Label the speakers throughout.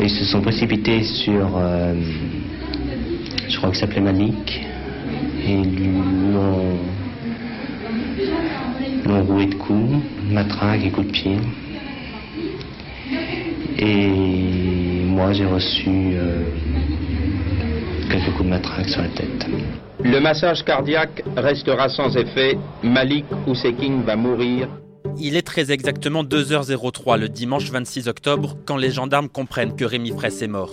Speaker 1: Ils se sont précipités sur, euh, je crois que ça s'appelait Malik, et l'ont roué de coups, matraque et coups de pied. Et moi, j'ai reçu euh, quelques coups de matraque sur la tête.
Speaker 2: Le massage cardiaque restera sans effet. Malik Ousekine va mourir.
Speaker 3: Il est très exactement 2h03 le dimanche 26 octobre quand les gendarmes comprennent que Rémi Fraisse est mort.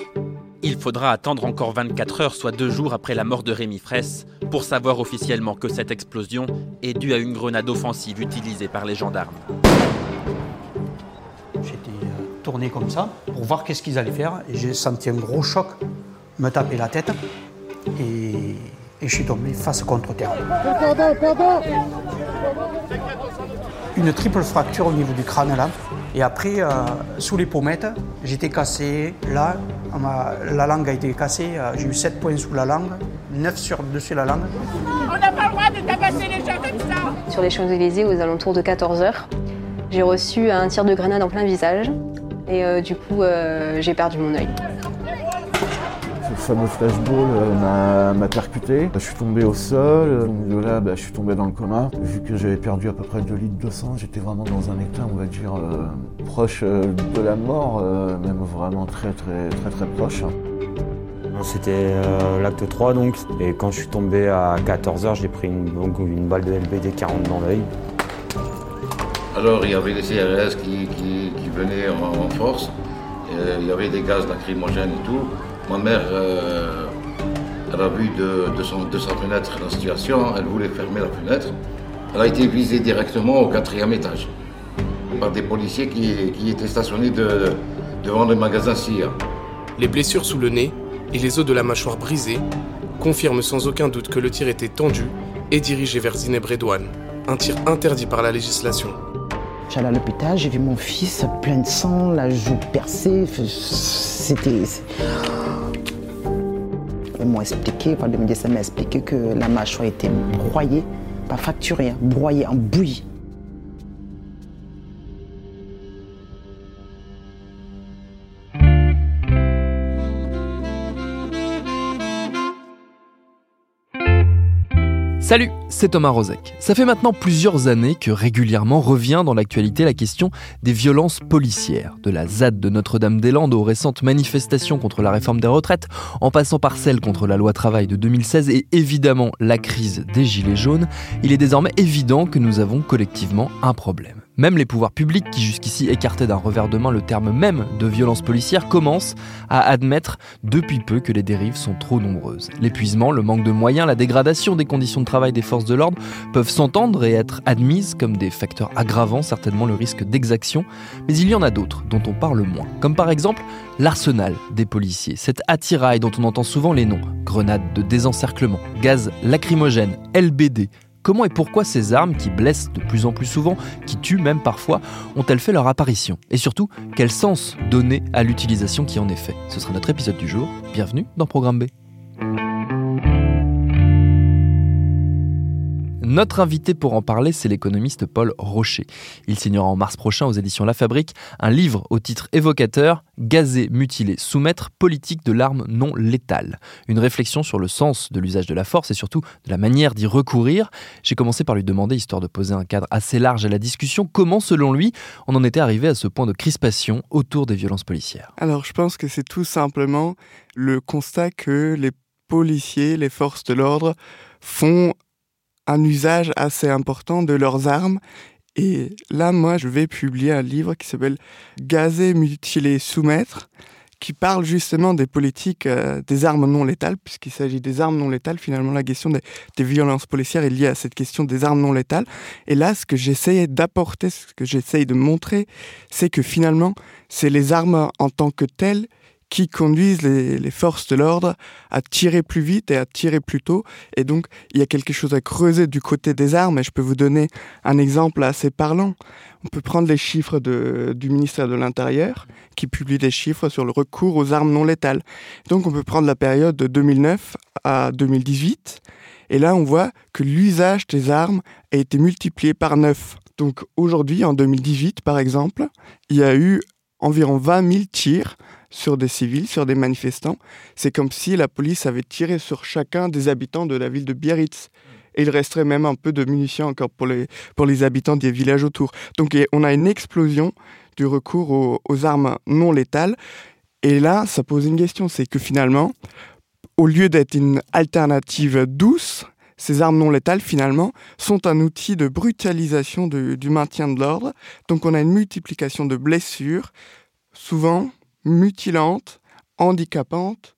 Speaker 3: Il faudra attendre encore 24 heures, soit deux jours après la mort de Rémi Fraisse, pour savoir officiellement que cette explosion est due à une grenade offensive utilisée par les gendarmes.
Speaker 4: J'étais euh, tourné comme ça pour voir qu'est-ce qu'ils allaient faire. Et j'ai senti un gros choc me taper la tête. Et, et je suis tombé face contre terre. Une triple fracture au niveau du crâne là. Et après, euh, sous les pommettes, j'étais cassé. Là, ma- la langue a été cassée. euh, J'ai eu 7 points sous la langue, 9 sur dessus la langue.
Speaker 5: On n'a pas le droit de tabasser les gens comme ça
Speaker 6: Sur les Champs-Élysées, aux alentours de 14h, j'ai reçu un tir de grenade en plein visage. Et euh, du coup, euh, j'ai perdu mon œil.
Speaker 7: Fameux flashball euh, m'a- percuté. Je suis tombé au sol, euh, de là bah, je suis tombé dans le coma. Vu que j'avais perdu à peu près 2 litres de sang, j'étais vraiment dans un état, on va dire, euh, proche de la mort, euh, même vraiment très très très très proche.
Speaker 8: C'était euh, l'acte 3 donc, et quand je suis tombé à 14h, j'ai pris une, donc, une balle de LBD 40 dans l'œil.
Speaker 9: Alors il y avait les CRS qui, qui- qui venaient en, en force, il y avait des gaz lacrymogènes et tout. Ma mère, euh, elle a vu de, de son- de sa fenêtre la situation, elle voulait fermer la fenêtre. Elle a été visée directement au quatrième étage par des policiers qui, qui étaient stationnés de- devant le magasin SIA.
Speaker 10: Les blessures sous le nez et les os de la mâchoire brisés confirment sans aucun doute que le tir était tendu et dirigé vers Zineb Redouane, un tir interdit par la législation.
Speaker 11: J'allais à l'hôpital, j'ai vu mon fils plein de sang, la joue percée. C'était. M'ont expliqué, enfin, le médecin m'a expliqué que la mâchoire était broyée, pas fracturée, hein, broyée en bouillie.
Speaker 12: Salut, c'est Thomas Rozek. Ça fait maintenant plusieurs années que régulièrement revient dans l'actualité la question des violences policières, de la ZAD de Notre-Dame-des-Landes aux récentes manifestations contre la réforme des retraites, en passant par celle contre la loi travail de 2016 et évidemment la crise des Gilets jaunes, il est désormais évident que nous avons collectivement un problème. Même les pouvoirs publics, qui jusqu'ici écartaient d'un revers de main le terme même de violence policière, commencent à admettre depuis peu que les dérives sont trop nombreuses. L'épuisement, le manque de moyens, la dégradation des conditions de travail des forces de l'ordre peuvent s'entendre et être admises comme des facteurs aggravant certainement le risque d'exaction, mais il y en a d'autres dont on parle moins, comme par exemple l'arsenal des policiers, cette attirail dont on entend souvent les noms, grenades de désencerclement, gaz lacrymogène, LBD, Comment et pourquoi ces armes, qui blessent de plus en plus souvent, qui tuent même parfois, ont-elles fait leur apparition? Et surtout, quel sens donner à l'utilisation qui en est fait? Ce sera notre épisode du jour. Bienvenue dans Programme B. Notre invité pour en parler, c'est l'économiste Paul Rocher. Il signera en mars prochain aux éditions La Fabrique un livre au titre évocateur Gazer, mutiler, soumettre, politique de l'arme non létale. Une réflexion sur le sens de l'usage de la force et surtout de la manière d'y recourir. J'ai commencé par lui demander, histoire de poser un cadre assez large à la discussion, comment, selon lui, on en était arrivé à ce point de crispation autour des violences policières.
Speaker 13: Alors, je pense que c'est tout simplement le constat que les policiers, les forces de l'ordre font un usage assez important de leurs armes. Et là, moi, je vais publier un livre qui s'appelle Gazer, mutiler, soumettre, qui parle justement des politiques euh, des armes non létales, puisqu'il s'agit des armes non létales. Finalement, la question des, violences policières est liée à cette question des armes non létales. Et là, ce que j'essayais d'apporter, ce que j'essaye de montrer, c'est que finalement, c'est les armes en tant que telles qui conduisent les, forces de l'ordre à tirer plus vite et à tirer plus tôt. Et donc, il y a quelque chose à creuser du côté des armes. Et je peux vous donner un exemple assez parlant. On peut prendre les chiffres du ministère de l'Intérieur, qui publie des chiffres sur le recours aux armes non létales. Donc, on peut prendre la période de 2009 à 2018. Et là, on voit que l'usage des armes a été multiplié par 9. Donc, aujourd'hui, en 2018, par exemple, il y a eu environ 20 000 tirs sur des civils, sur des manifestants. C'est comme si la police avait tiré sur chacun des habitants de la ville de Biarritz. Et il resterait même un peu de munitions encore pour les, pour les habitants des villages autour. Donc on a une explosion du recours aux, armes non létales. Et là, ça pose une question, c'est que finalement, au lieu d'être une alternative douce, ces armes non létales, finalement, sont un outil de brutalisation du maintien de l'ordre. Donc on a une multiplication de blessures, souvent mutilantes, handicapantes,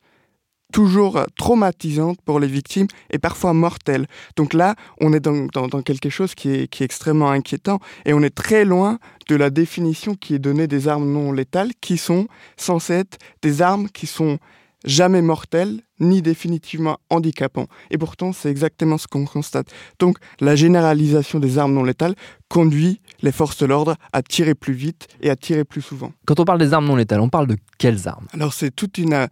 Speaker 13: toujours traumatisantes pour les victimes et parfois mortelles. Donc là, on est dans, quelque chose qui est, qui est extrêmement inquiétant et on est très loin de la définition qui est donnée des armes non létales, qui sont censées être des armes qui sont jamais mortel, ni définitivement handicapant. Et pourtant, c'est exactement ce qu'on constate. Donc, la généralisation des armes non létales conduit les forces de l'ordre à tirer plus vite et à tirer plus souvent.
Speaker 12: Quand on parle des armes non létales, on parle de quelles armes?
Speaker 13: Alors, c'est toute une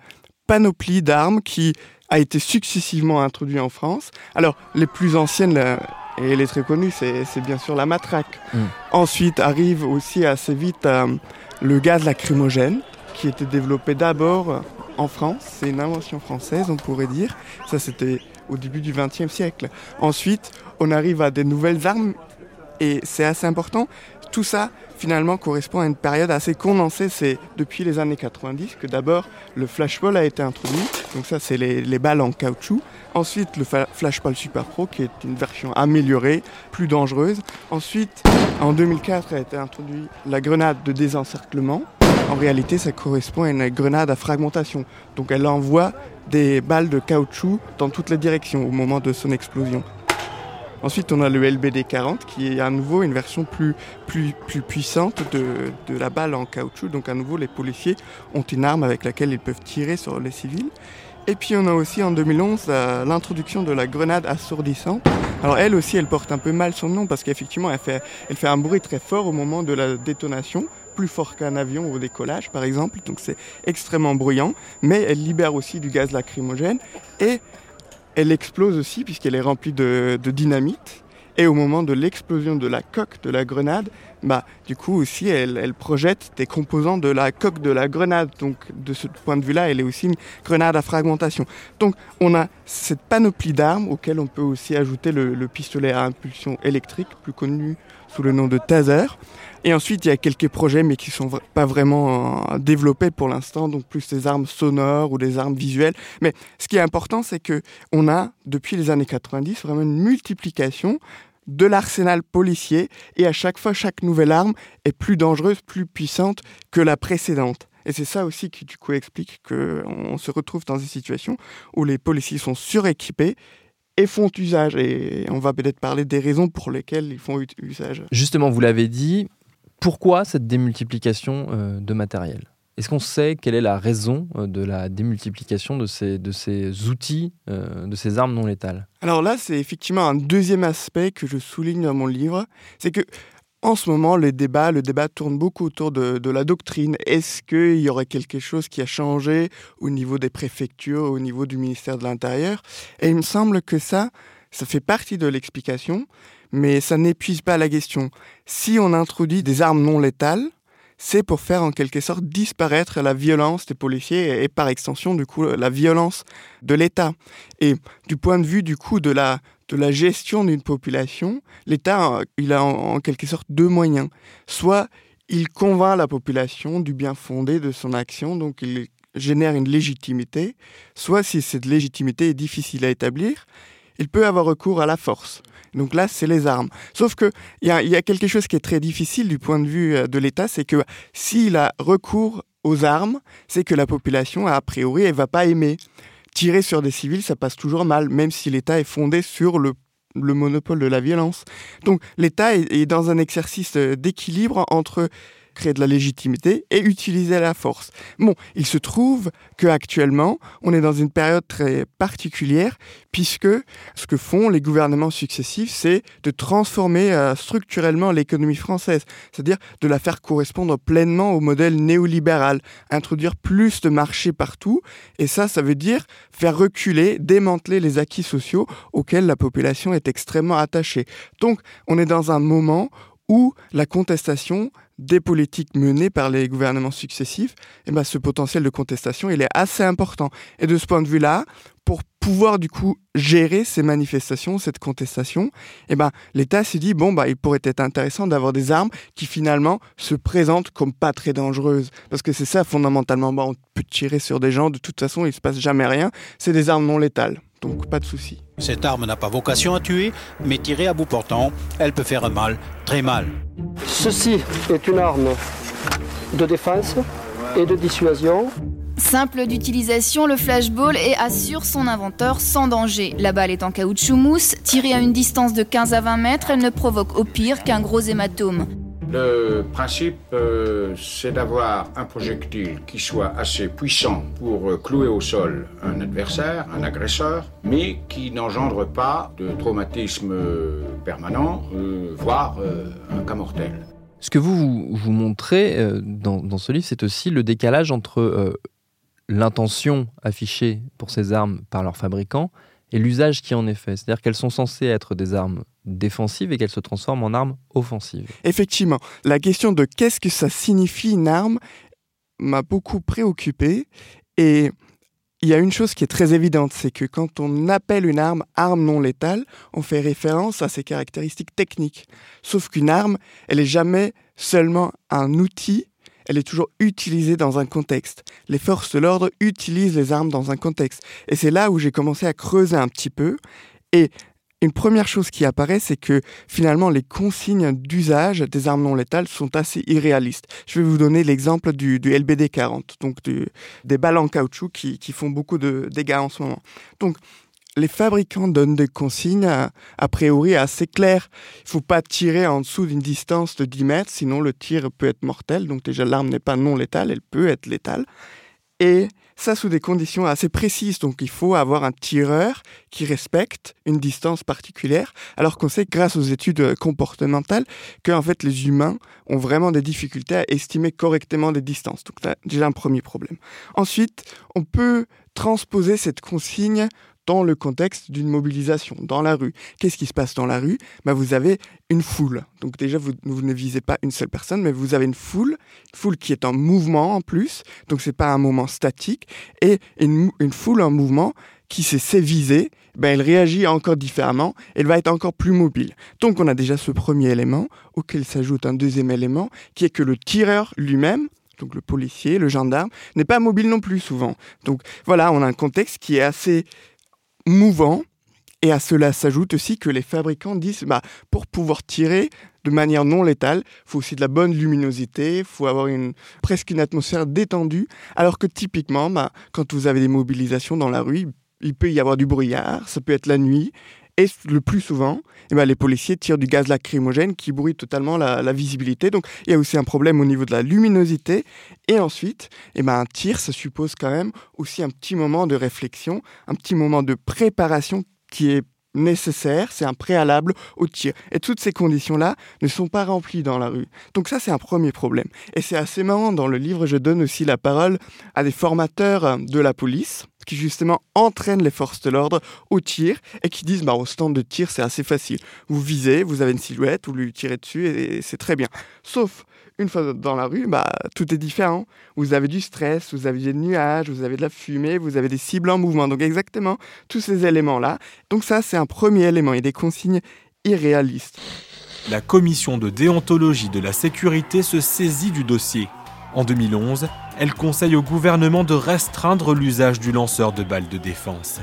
Speaker 13: panoplie d'armes qui a été successivement introduite en France. Alors, les plus anciennes, et les très connues, c'est bien sûr la matraque. Mm. Ensuite, arrive aussi assez vite euh, le gaz lacrymogène, qui était développé d'abord en France, c'est une invention française, on pourrait dire. Ça, c'était au début du XXe siècle. Ensuite, on arrive à des nouvelles armes, et c'est assez important. Tout ça, finalement, correspond à une période assez condensée. C'est depuis les années 90 que d'abord le flashball a été introduit. Donc ça, c'est les, les, balles en caoutchouc. Ensuite, le flashball Super Pro, qui est une version améliorée, plus dangereuse. Ensuite, en 2004, a été introduit la grenade de désencerclement. En réalité, ça correspond à une grenade à fragmentation. Donc elle envoie des balles de caoutchouc dans toutes les directions au moment de son explosion. Ensuite, on a le LBD 40 qui est à nouveau une version plus, plus, plus puissante de, de la balle en caoutchouc. Donc à nouveau, les policiers ont une arme avec laquelle ils peuvent tirer sur les civils. Et puis on a aussi en 2011 l'introduction de la grenade assourdissante. Alors elle aussi, elle porte un peu mal son nom parce qu'effectivement, elle fait, elle fait un bruit très fort au moment de la détonation plus fort qu'un avion au décollage par exemple, donc c'est extrêmement bruyant, mais elle libère aussi du gaz lacrymogène et elle explose aussi puisqu'elle est remplie de, dynamite. Et au moment de l'explosion de la coque de la grenade, bah, du coup aussi, elle, projette des composants de la coque de la grenade. Donc, de ce point de vue-là, elle est aussi une grenade à fragmentation. Donc, on a cette panoplie d'armes auxquelles on peut aussi ajouter le pistolet à impulsion électrique, plus connu sous le nom de taser. Et ensuite, il y a quelques projets, mais qui sont pas vraiment euh, développés pour l'instant, donc plus des armes sonores ou des armes visuelles. Mais ce qui est important, c'est que on a, depuis les années 90, vraiment une multiplication de l'arsenal policier, et à chaque fois, chaque nouvelle arme est plus dangereuse, plus puissante que la précédente. Et c'est ça aussi qui, du coup, explique qu'on se retrouve dans des situations où les policiers sont suréquipés et font usage. Et on va peut-être parler des raisons pour lesquelles ils font usage.
Speaker 12: Justement, vous l'avez dit, pourquoi cette démultiplication euh, de matériel? Est-ce qu'on sait quelle est la raison euh, de la démultiplication de ces, de ces outils, euh, de ces armes non létales?
Speaker 13: Alors là, c'est effectivement un deuxième aspect que je souligne dans mon livre. C'est que en ce moment, le débat, le débat tourne beaucoup autour de, de la doctrine. Est-ce qu'il y aurait quelque chose qui a changé au niveau des préfectures, au niveau du ministère de l'Intérieur? Et il me semble que ça, ça fait partie de l'explication, mais ça n'épuise pas la question. Si on introduit des armes non létales, c'est pour faire en quelque sorte disparaître la violence des policiers et, par extension du coup la violence de l'État. Et du point de vue du coup de la de la gestion d'une population, l'État, il a en, quelque sorte deux moyens. Soit il convainc la population du bien fondé de son action, donc il génère une légitimité, soit si cette légitimité est difficile à établir, il peut avoir recours à la force. Donc là, c'est les armes. Sauf qu'il y a, y a quelque chose qui est très difficile du point de vue de l'État, c'est que s'il a recours aux armes, c'est que la population, a priori, elle va pas aimer. Tirer sur des civils, ça passe toujours mal, même si l'État est fondé sur le, monopole de la violence. Donc l'État est dans un exercice d'équilibre entre créer de la légitimité et utiliser la force. Bon, il se trouve qu'actuellement, on est dans une période très particulière puisque ce que font les gouvernements successifs, c'est de transformer euh, structurellement l'économie française, c'est-à-dire de la faire correspondre pleinement au modèle néolibéral, introduire plus de marchés partout, et ça, ça veut dire faire reculer, démanteler les acquis sociaux auxquels la population est extrêmement attachée. Donc, on est dans un moment où la contestation des politiques menées par les gouvernements successifs, et eh ben, ce potentiel de contestation, il est assez important. Et de ce point de vue-là, pour pouvoir du coup gérer ces manifestations, cette contestation, eh ben, l'État s'est dit, bon, bah, il pourrait être intéressant d'avoir des armes qui finalement se présentent comme pas très dangereuses. Parce que c'est ça fondamentalement, bah, on peut tirer sur des gens, de toute façon, il se passe jamais rien, c'est des armes non létales donc pas de souci.
Speaker 14: Cette arme n'a pas vocation à tuer, mais tirée à bout portant, elle peut faire mal, très mal.
Speaker 15: Ceci est une arme de défense et de dissuasion.
Speaker 16: Simple d'utilisation, le flashball est assure son inventeur sans danger. La balle est en caoutchouc mousse, tirée à une distance de 15 à 20 mètres, elle ne provoque au pire qu'un gros hématome.
Speaker 17: Le principe, euh, c'est d'avoir un projectile qui soit assez puissant pour euh, clouer au sol un adversaire, un agresseur, mais qui n'engendre pas de traumatisme euh, permanent, voire un cas mortel.
Speaker 12: Ce que vous vous montrez dans, dans, ce livre, c'est aussi le décalage entre l'intention affichée pour ces armes par leurs fabricants et l'usage qui en est fait. C'est-à-dire qu'elles sont censées être des armes défensives et qu'elles se transforment en armes offensives.
Speaker 13: Effectivement, la question de qu'est-ce que ça signifie une arme m'a beaucoup préoccupé et il y a une chose qui est très évidente, c'est que quand on appelle une arme arme non létale, on fait référence à ses caractéristiques techniques. Sauf qu'une arme, elle n'est jamais seulement un outil elle est toujours utilisée dans un contexte. Les forces de l'ordre utilisent les armes dans un contexte. Et c'est là où j'ai commencé à creuser un petit peu. Et une première chose qui apparaît, c'est que finalement les consignes d'usage des armes non létales sont assez irréalistes. Je vais vous donner l'exemple du, LBD 40, donc des balles en caoutchouc qui, qui, font beaucoup de dégâts en ce moment. Donc les fabricants donnent des consignes a, priori assez claires. Il ne faut pas tirer en dessous d'une distance de 10 mètres, sinon le tir peut être mortel. Donc déjà l'arme n'est pas non létale, elle peut être létale. Et ça sous des conditions assez précises. Donc il faut avoir un tireur qui respecte une distance particulière, alors qu'on sait grâce aux études comportementales que en fait les humains ont vraiment des difficultés à estimer correctement des distances. Donc là, déjà un premier problème. Ensuite, on peut transposer cette consigne dans le contexte d'une mobilisation, dans la rue. Qu'est-ce qui se passe dans la rue? Bah, Vous avez une foule. Donc déjà, vous, ne visez pas une seule personne, mais vous avez une foule, une foule qui est en mouvement en plus, donc ce n'est pas un moment statique, et une, foule en mouvement qui s'est visée, ben, elle réagit encore différemment, elle va être encore plus mobile. Donc on a déjà ce premier élément, auquel s'ajoute un deuxième élément, qui est que le tireur lui-même, donc le policier, le gendarme, n'est pas mobile non plus souvent. Donc voilà, on a un contexte qui est assez mouvant. Et à cela s'ajoute aussi que les fabricants disent, bah, pour pouvoir tirer de manière non létale, faut aussi de la bonne luminosité, faut avoir une, presque une atmosphère détendue, alors que typiquement, bah, quand vous avez des mobilisations dans la rue, il peut y avoir du brouillard, ça peut être la nuit, et le plus souvent, eh ben, les policiers tirent du gaz lacrymogène qui brouille totalement la, visibilité. Donc il y a aussi un problème au niveau de la luminosité. Et ensuite, eh ben, un tir, ça suppose quand même aussi un petit moment de réflexion, un petit moment de préparation qui est nécessaire, c'est un préalable au tir. Et toutes ces conditions-là ne sont pas remplies dans la rue. Donc ça, c'est un premier problème. Et c'est assez marrant, dans le livre, je donne aussi la parole à des formateurs de la police qui justement entraînent les forces de l'ordre au tir et qui disent bah, au stand de tir c'est assez facile. Vous visez, vous avez une silhouette, vous lui tirez dessus et c'est très bien. Sauf une fois dans la rue, bah, tout est différent. Vous avez du stress, vous avez des nuages, vous avez de la fumée, vous avez des cibles en mouvement. Donc exactement tous ces éléments-là. Donc ça, c'est un premier élément et des consignes irréalistes.
Speaker 18: La commission de déontologie de la sécurité se saisit du dossier. En 2011, elle conseille au gouvernement de restreindre l'usage du lanceur de balles de défense.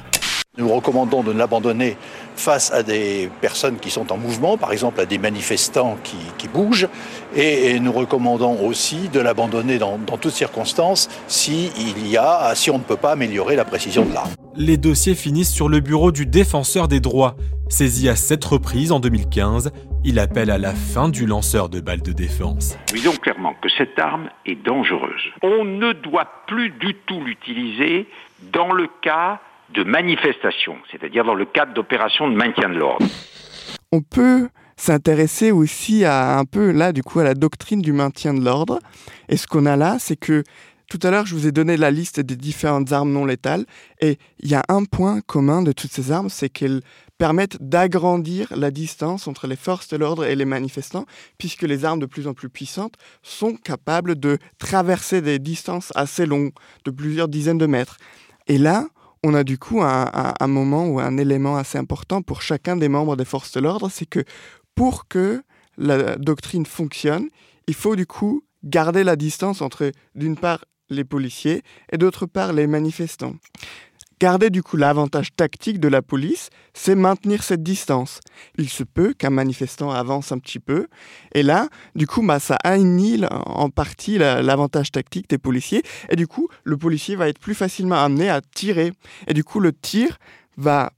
Speaker 19: Nous recommandons de ne l'abandonner face à des personnes qui sont en mouvement, par exemple à des manifestants qui, bougent, et, nous recommandons aussi de l'abandonner dans, dans, toutes circonstances si il y a, si on ne peut pas améliorer la précision de l'arme.
Speaker 18: Les dossiers finissent sur le bureau du défenseur des droits. Saisi à sept reprises en 2015, il appelle à la fin du lanceur de balles de défense.
Speaker 20: Disons clairement que cette arme est dangereuse. On ne doit plus du tout l'utiliser dans le cas de manifestation, c'est-à-dire dans le cadre d'opérations de maintien de l'ordre.
Speaker 13: On peut s'intéresser aussi à un peu là du coup à la doctrine du maintien de l'ordre. Et ce qu'on a là, c'est que tout à l'heure, je vous ai donné la liste des différentes armes non létales et il y a un point commun de toutes ces armes, c'est qu'elles permettent d'agrandir la distance entre les forces de l'ordre et les manifestants, puisque les armes de plus en plus puissantes sont capables de traverser des distances assez longues, de plusieurs dizaines de mètres. Et là, on a du coup un, moment ou un élément assez important pour chacun des membres des forces de l'ordre, c'est que pour que la doctrine fonctionne, il faut du coup garder la distance entre, d'une part, les policiers et d'autre part, les manifestants. Garder du coup l'avantage tactique de la police, c'est maintenir cette distance. Il se peut qu'un manifestant avance un petit peu, et là, du coup, bah, ça annihile en partie l'avantage tactique des policiers, et du coup, le policier va être plus facilement amené à tirer. Et du coup, le tir va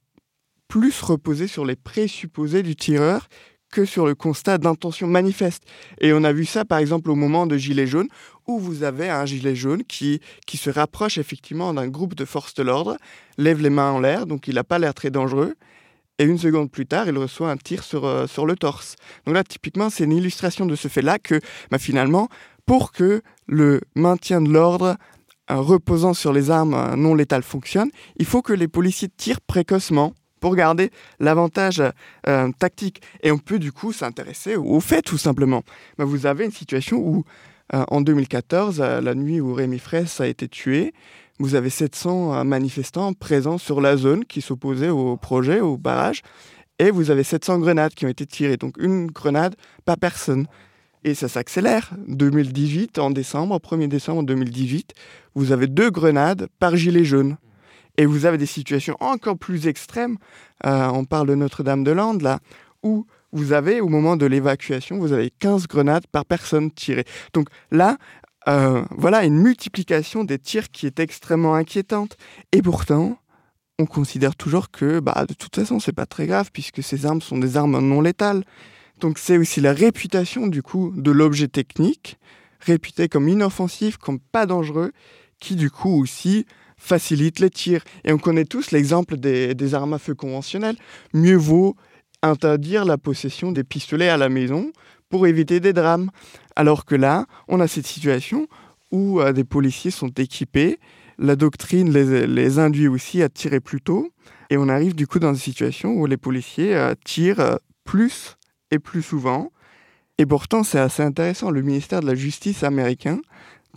Speaker 13: plus reposer sur les présupposés du tireur que sur le constat d'intention manifeste. Et on a vu ça par exemple au moment de Gilet jaune, où vous avez un gilet jaune qui, qui se rapproche effectivement d'un groupe de forces de l'ordre, lève les mains en l'air, donc il n'a pas l'air très dangereux, et une seconde plus tard, il reçoit un tir sur, euh, sur le torse. Donc là, typiquement, c'est une illustration de ce fait-là que bah, finalement, pour que le maintien de l'ordre euh, reposant sur les armes euh, non létales fonctionne, il faut que les policiers tirent précocement pour garder l'avantage euh, tactique. Et on peut du coup s'intéresser au fait tout simplement. Ben, vous avez une situation où euh, en 2014, la nuit où Rémi Fraisse a été tué, vous avez 700 euh, manifestants présents sur la zone qui s'opposaient au projet, au barrage, et vous avez 700 grenades qui ont été tirées. Donc une grenade pas personne. Et ça s'accélère. 2018, en décembre, 1er décembre 2018, vous avez deux grenades par gilet jaune. Et vous avez des situations encore plus extrêmes. Euh, on parle de Notre-Dame-de-Lande, là, où vous avez, au moment de l'évacuation, vous avez 15 grenades par personne tirées. Donc là, euh, voilà une multiplication des tirs qui est extrêmement inquiétante. Et pourtant, on considère toujours que, bah, de toute façon, c'est pas très grave puisque ces armes sont des armes non létales. Donc c'est aussi la réputation du coup de l'objet technique, réputé comme inoffensif, comme pas dangereux, qui du coup aussi facilite les tirs. Et on connaît tous l'exemple des, armes à feu conventionnelles. Mieux vaut interdire la possession des pistolets à la maison pour éviter des drames. Alors que là, on a cette situation où euh, des policiers sont équipés, la doctrine les, induit aussi à tirer plus tôt, et on arrive du coup dans une situation où les policiers euh, tirent euh, plus et plus souvent. Et pourtant, c'est assez intéressant, le ministère de la Justice américain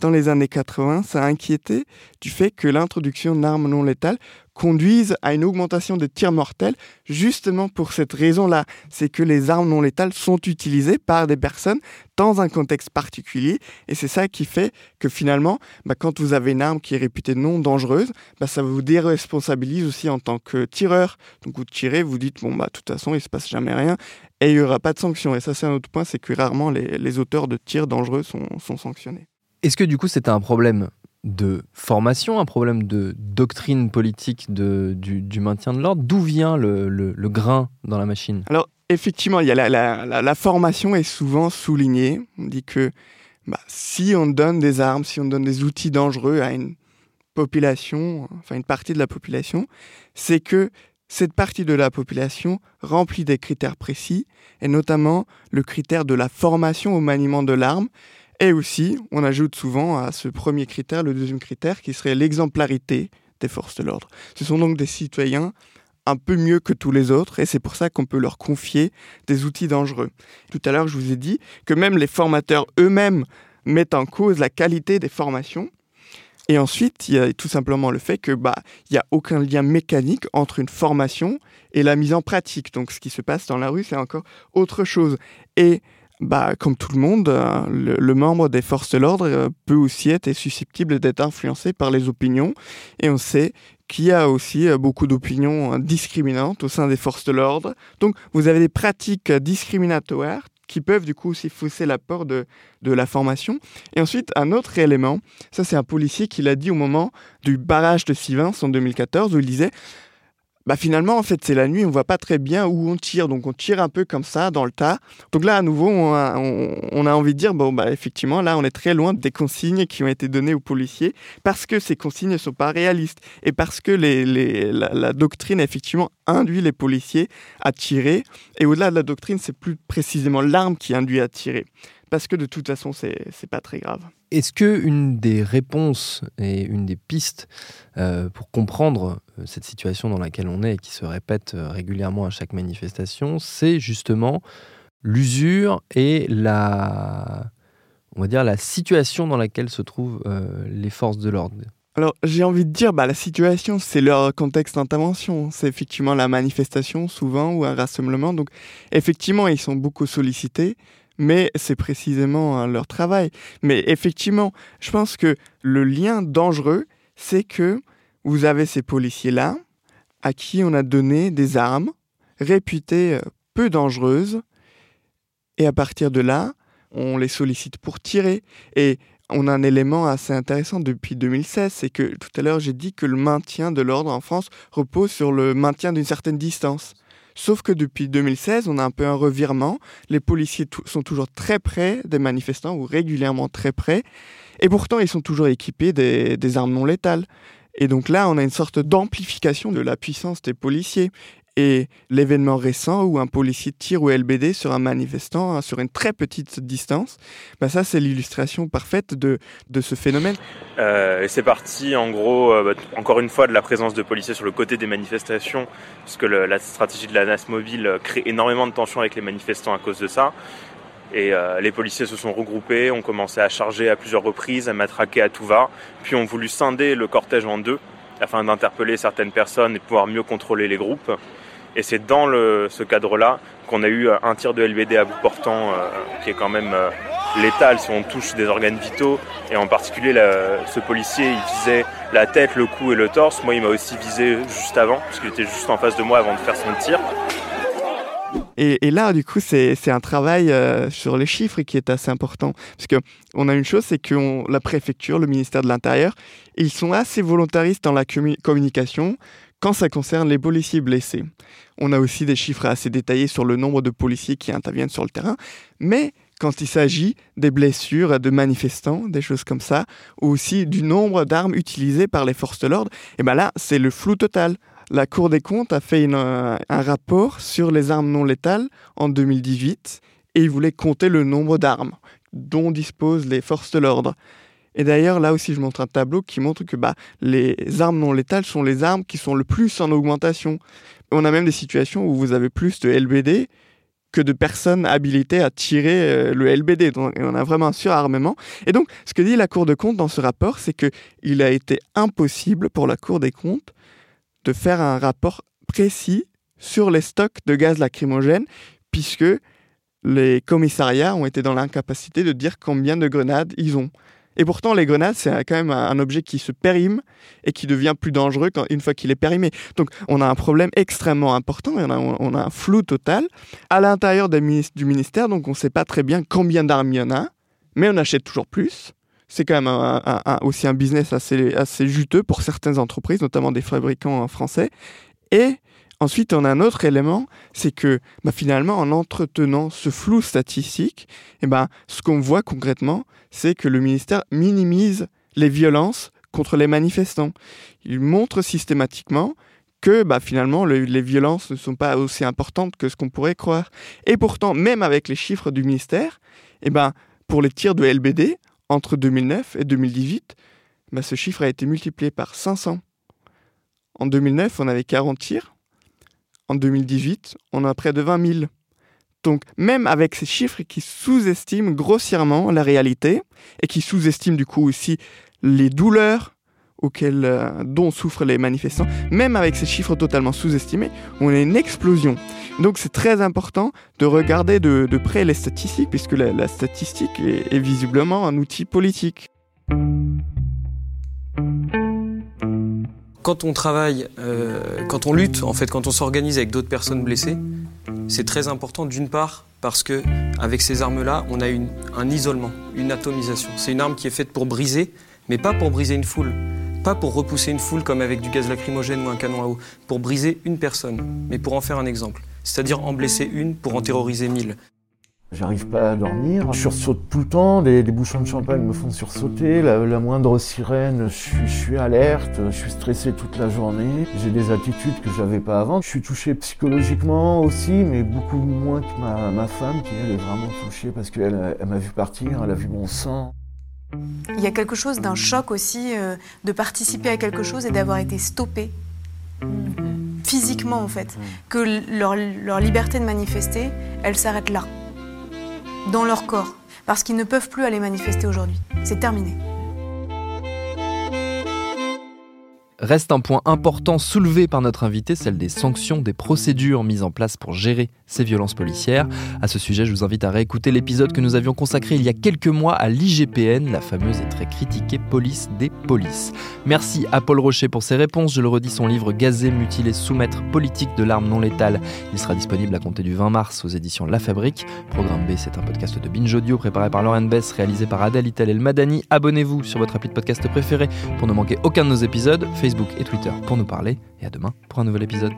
Speaker 13: dans les années 80 s'est inquiété du fait que l'introduction d'armes non létales conduise à une augmentation des tirs mortels, justement pour cette raison-là. C'est que les armes non létales sont utilisées par des personnes dans un contexte particulier, et c'est ça qui fait que finalement, bah, quand vous avez une arme qui est réputée non dangereuse, bah, ça vous déresponsabilise aussi en tant que tireur. Donc vous tirez, vous dites, bon, bah, de toute façon, il se passe jamais rien, et il n'y aura pas de sanction. Et ça, c'est un autre point, c'est que rarement les, auteurs de tirs dangereux sont sanctionnés.
Speaker 12: Est-ce que du coup c'était un problème de formation, un problème de doctrine politique de, du, maintien de l'ordre? D'où vient le, grain dans la machine?
Speaker 13: Alors effectivement, il y a la, formation est souvent soulignée. On dit que bah, si on donne des armes, si on donne des outils dangereux à une population, enfin une partie de la population, c'est que cette partie de la population remplit des critères précis, et notamment le critère de la formation au maniement de l'arme, et aussi, on ajoute souvent à ce premier critère le deuxième critère qui serait l'exemplarité des forces de l'ordre. Ce sont donc des citoyens un peu mieux que tous les autres et c'est pour ça qu'on peut leur confier des outils dangereux. Tout à l'heure, je vous ai dit que même les formateurs eux-mêmes mettent en cause la qualité des formations. Et ensuite, il y a tout simplement le fait que bah il y a aucun lien mécanique entre une formation et la mise en pratique. Donc ce qui se passe dans la rue, c'est encore autre chose. Et bah, comme tout le monde, euh, le, membre des forces de l'ordre euh, peut aussi être susceptible d'être influencé par les opinions. Et on sait qu'il y a aussi beaucoup d'opinions discriminantes au sein des forces de l'ordre. Donc vous avez des pratiques discriminatoires qui peuvent du coup aussi fausser l'apport de, de la formation. Et ensuite, un autre élément, ça c'est un policier qui l'a dit au moment du barrage de Sivins en 2014, où il disait bah finalement, en fait, c'est la nuit, on voit pas très bien où on tire. Donc, on tire un peu comme ça, dans le tas. Donc là, à nouveau, on a, envie de dire, bon, bah, effectivement, là, on est très loin des consignes qui ont été données aux policiers parce que ces consignes ne sont pas réalistes et parce que les, la, doctrine, effectivement, induit les policiers à tirer. Et au-delà de la doctrine, c'est plus précisément l'arme qui induit à tirer. Parce que de toute façon, c'est pas très grave.
Speaker 12: Est-ce que une des réponses et une des pistes euh, pour comprendre euh, cette situation dans laquelle on est et qui se répète euh, régulièrement à chaque manifestation, c'est justement l'usure et la, on va dire, la situation dans laquelle se trouvent les forces de l'ordre?
Speaker 13: Alors j'ai envie de dire, bah, la situation, c'est leur contexte d'intervention. C'est effectivement la manifestation souvent ou un rassemblement. Donc effectivement, ils sont beaucoup sollicités mais c'est précisément hein, leur travail. Mais effectivement, je pense que le lien dangereux, c'est que vous avez ces policiers-là à qui on a donné des armes réputées euh, peu dangereuses, et à partir de là, on les sollicite pour tirer. Et on a un élément assez intéressant depuis 2016, c'est que tout à l'heure j'ai dit que le maintien de l'ordre en France repose sur le maintien d'une certaine distance. Sauf que depuis 2016, on a un peu un revirement. Les policiers sont toujours très près des manifestants ou régulièrement très près. Et pourtant, ils sont toujours équipés des armes non létales. Et donc là, on a une sorte d'amplification de la puissance des policiers. Et l'événement récent où un policier tire au LBD sur un manifestant hein, sur une très petite distance, bah ça c'est l'illustration parfaite de, de ce phénomène.
Speaker 21: Euh, et c'est parti en gros, euh, bah, encore une fois, de la présence de policiers sur le côté des manifestations, puisque le, la stratégie de la NAS mobile euh, crée énormément de tensions avec les manifestants à cause de ça. Et les policiers se sont regroupés, ont commencé à charger à plusieurs reprises, à matraquer à tout va, puis ont voulu scinder le cortège en deux afin d'interpeller certaines personnes et pouvoir mieux contrôler les groupes. Et c'est dans ce cadre-là qu'on a eu un tir de LBD à bout portant euh, qui est quand même euh, létal si on touche des organes vitaux. Et en particulier, ce policier, il visait la tête, le cou et le torse. Moi, il m'a aussi visé juste avant, puisqu'il était juste en face de moi avant de faire son tir.
Speaker 13: Et, là, du coup, c'est un travail euh, sur les chiffres qui est assez important. Parce qu'on a une chose, c'est que la préfecture, le ministère de l'Intérieur, ils sont assez volontaristes dans la communication quand ça concerne les policiers blessés. On a aussi des chiffres assez détaillés sur le nombre de policiers qui interviennent sur le terrain, mais quand il s'agit des blessures de manifestants, des choses comme ça, ou aussi du nombre d'armes utilisées par les forces de l'ordre, et bien là, c'est le flou total. La Cour des comptes a fait un rapport sur les armes non létales en 2018 et il voulait compter le nombre d'armes dont disposent les forces de l'ordre. Et d'ailleurs, là aussi, je montre un tableau qui montre que bah, les armes non létales sont les armes qui sont le plus en augmentation. On a même des situations où vous avez plus de LBD que de personnes habilitées à tirer euh, le LBD. On a vraiment un surarmement. Et donc, ce que dit la Cour des comptes dans ce rapport, c'est qu'il a été impossible pour la Cour des comptes de faire un rapport précis sur les stocks de gaz lacrymogène, puisque les commissariats ont été dans l'incapacité de dire combien de grenades ils ont. Et pourtant, les grenades, c'est quand même un objet qui se périme et qui devient plus dangereux quand, une fois qu'il est périmé. Donc, on a un problème extrêmement important on a, un flou total à l'intérieur du ministère. Donc, on ne sait pas très bien combien d'armes il y en a, mais on achète toujours plus. C'est quand même aussi un business assez, assez juteux pour certaines entreprises, notamment des fabricants français. Et Ensuite, on a un autre élément, c'est que bah, finalement, en entretenant ce flou statistique, eh ben, ce qu'on voit concrètement, c'est que le ministère minimise les violences contre les manifestants. Il montre systématiquement que bah, finalement les violences ne sont pas aussi importantes que ce qu'on pourrait croire. Et pourtant, même avec les chiffres du ministère, eh ben, pour les tirs de LBD, entre 2009 et 2018, bah, ce chiffre a été multiplié par 500. En 2009, on avait 40 tirs. En 2018, on a près de 20 000. Donc même avec ces chiffres qui sous-estiment grossièrement la réalité et qui sous-estiment du coup aussi les douleurs auxquelles, euh, dont souffrent les manifestants, même avec ces chiffres totalement sous-estimés, on a une explosion. Donc c'est très important de regarder de, près les statistiques, puisque la, statistique est
Speaker 12: visiblement un outil politique.
Speaker 22: Quand on travaille, euh, quand on lutte, en fait, quand on s'organise avec d'autres personnes blessées, c'est très important d'une part parce que avec ces armes-là, on a un isolement, une atomisation. C'est une arme qui est faite pour briser, mais pas pour briser une foule, pas pour repousser une foule comme avec du gaz lacrymogène ou un canon à eau, pour briser une personne, mais pour en faire un exemple. C'est-à-dire en blesser une pour en terroriser mille.
Speaker 7: J'arrive pas à dormir, je sursaute tout le temps, les, bouchons de champagne me font sursauter, la, moindre sirène, je suis, alerte, je suis stressé toute la journée, j'ai des attitudes que j'avais pas avant. Je suis touché psychologiquement aussi, mais beaucoup moins que ma, femme qui elle est vraiment touchée parce qu'elle elle, m'a vu partir, elle a vu mon sang.
Speaker 23: Il y a quelque chose d'un choc aussi euh, de participer à quelque chose et d'avoir été stoppé. Physiquement en fait, que leur, leur liberté de manifester, elle s'arrête là dans leur corps, parce qu'ils ne peuvent plus aller manifester aujourd'hui. C'est terminé.
Speaker 12: Reste un point important soulevé par notre invité, celle des sanctions, des procédures mises en place pour gérer ces violences policières. À ce sujet, je vous invite à réécouter l'épisode que nous avions consacré il y a quelques mois à l'IGPN, la fameuse et très critiquée police des polices. Merci à Paul Rocher pour ses réponses. Je le redis, son livre Gazé, mutilé, soumettre, politique de l'arme non létale. Il sera disponible à compter du 20 mars aux éditions La Fabrique. Programme B, c'est un podcast de Binge Audio préparé par Lauren Bess, réalisé par Adèle Ital El Madani. Abonnez-vous sur votre appli de podcast préféré pour ne manquer aucun de nos épisodes. Facebook et Twitter pour nous parler. Et à demain pour un nouvel épisode.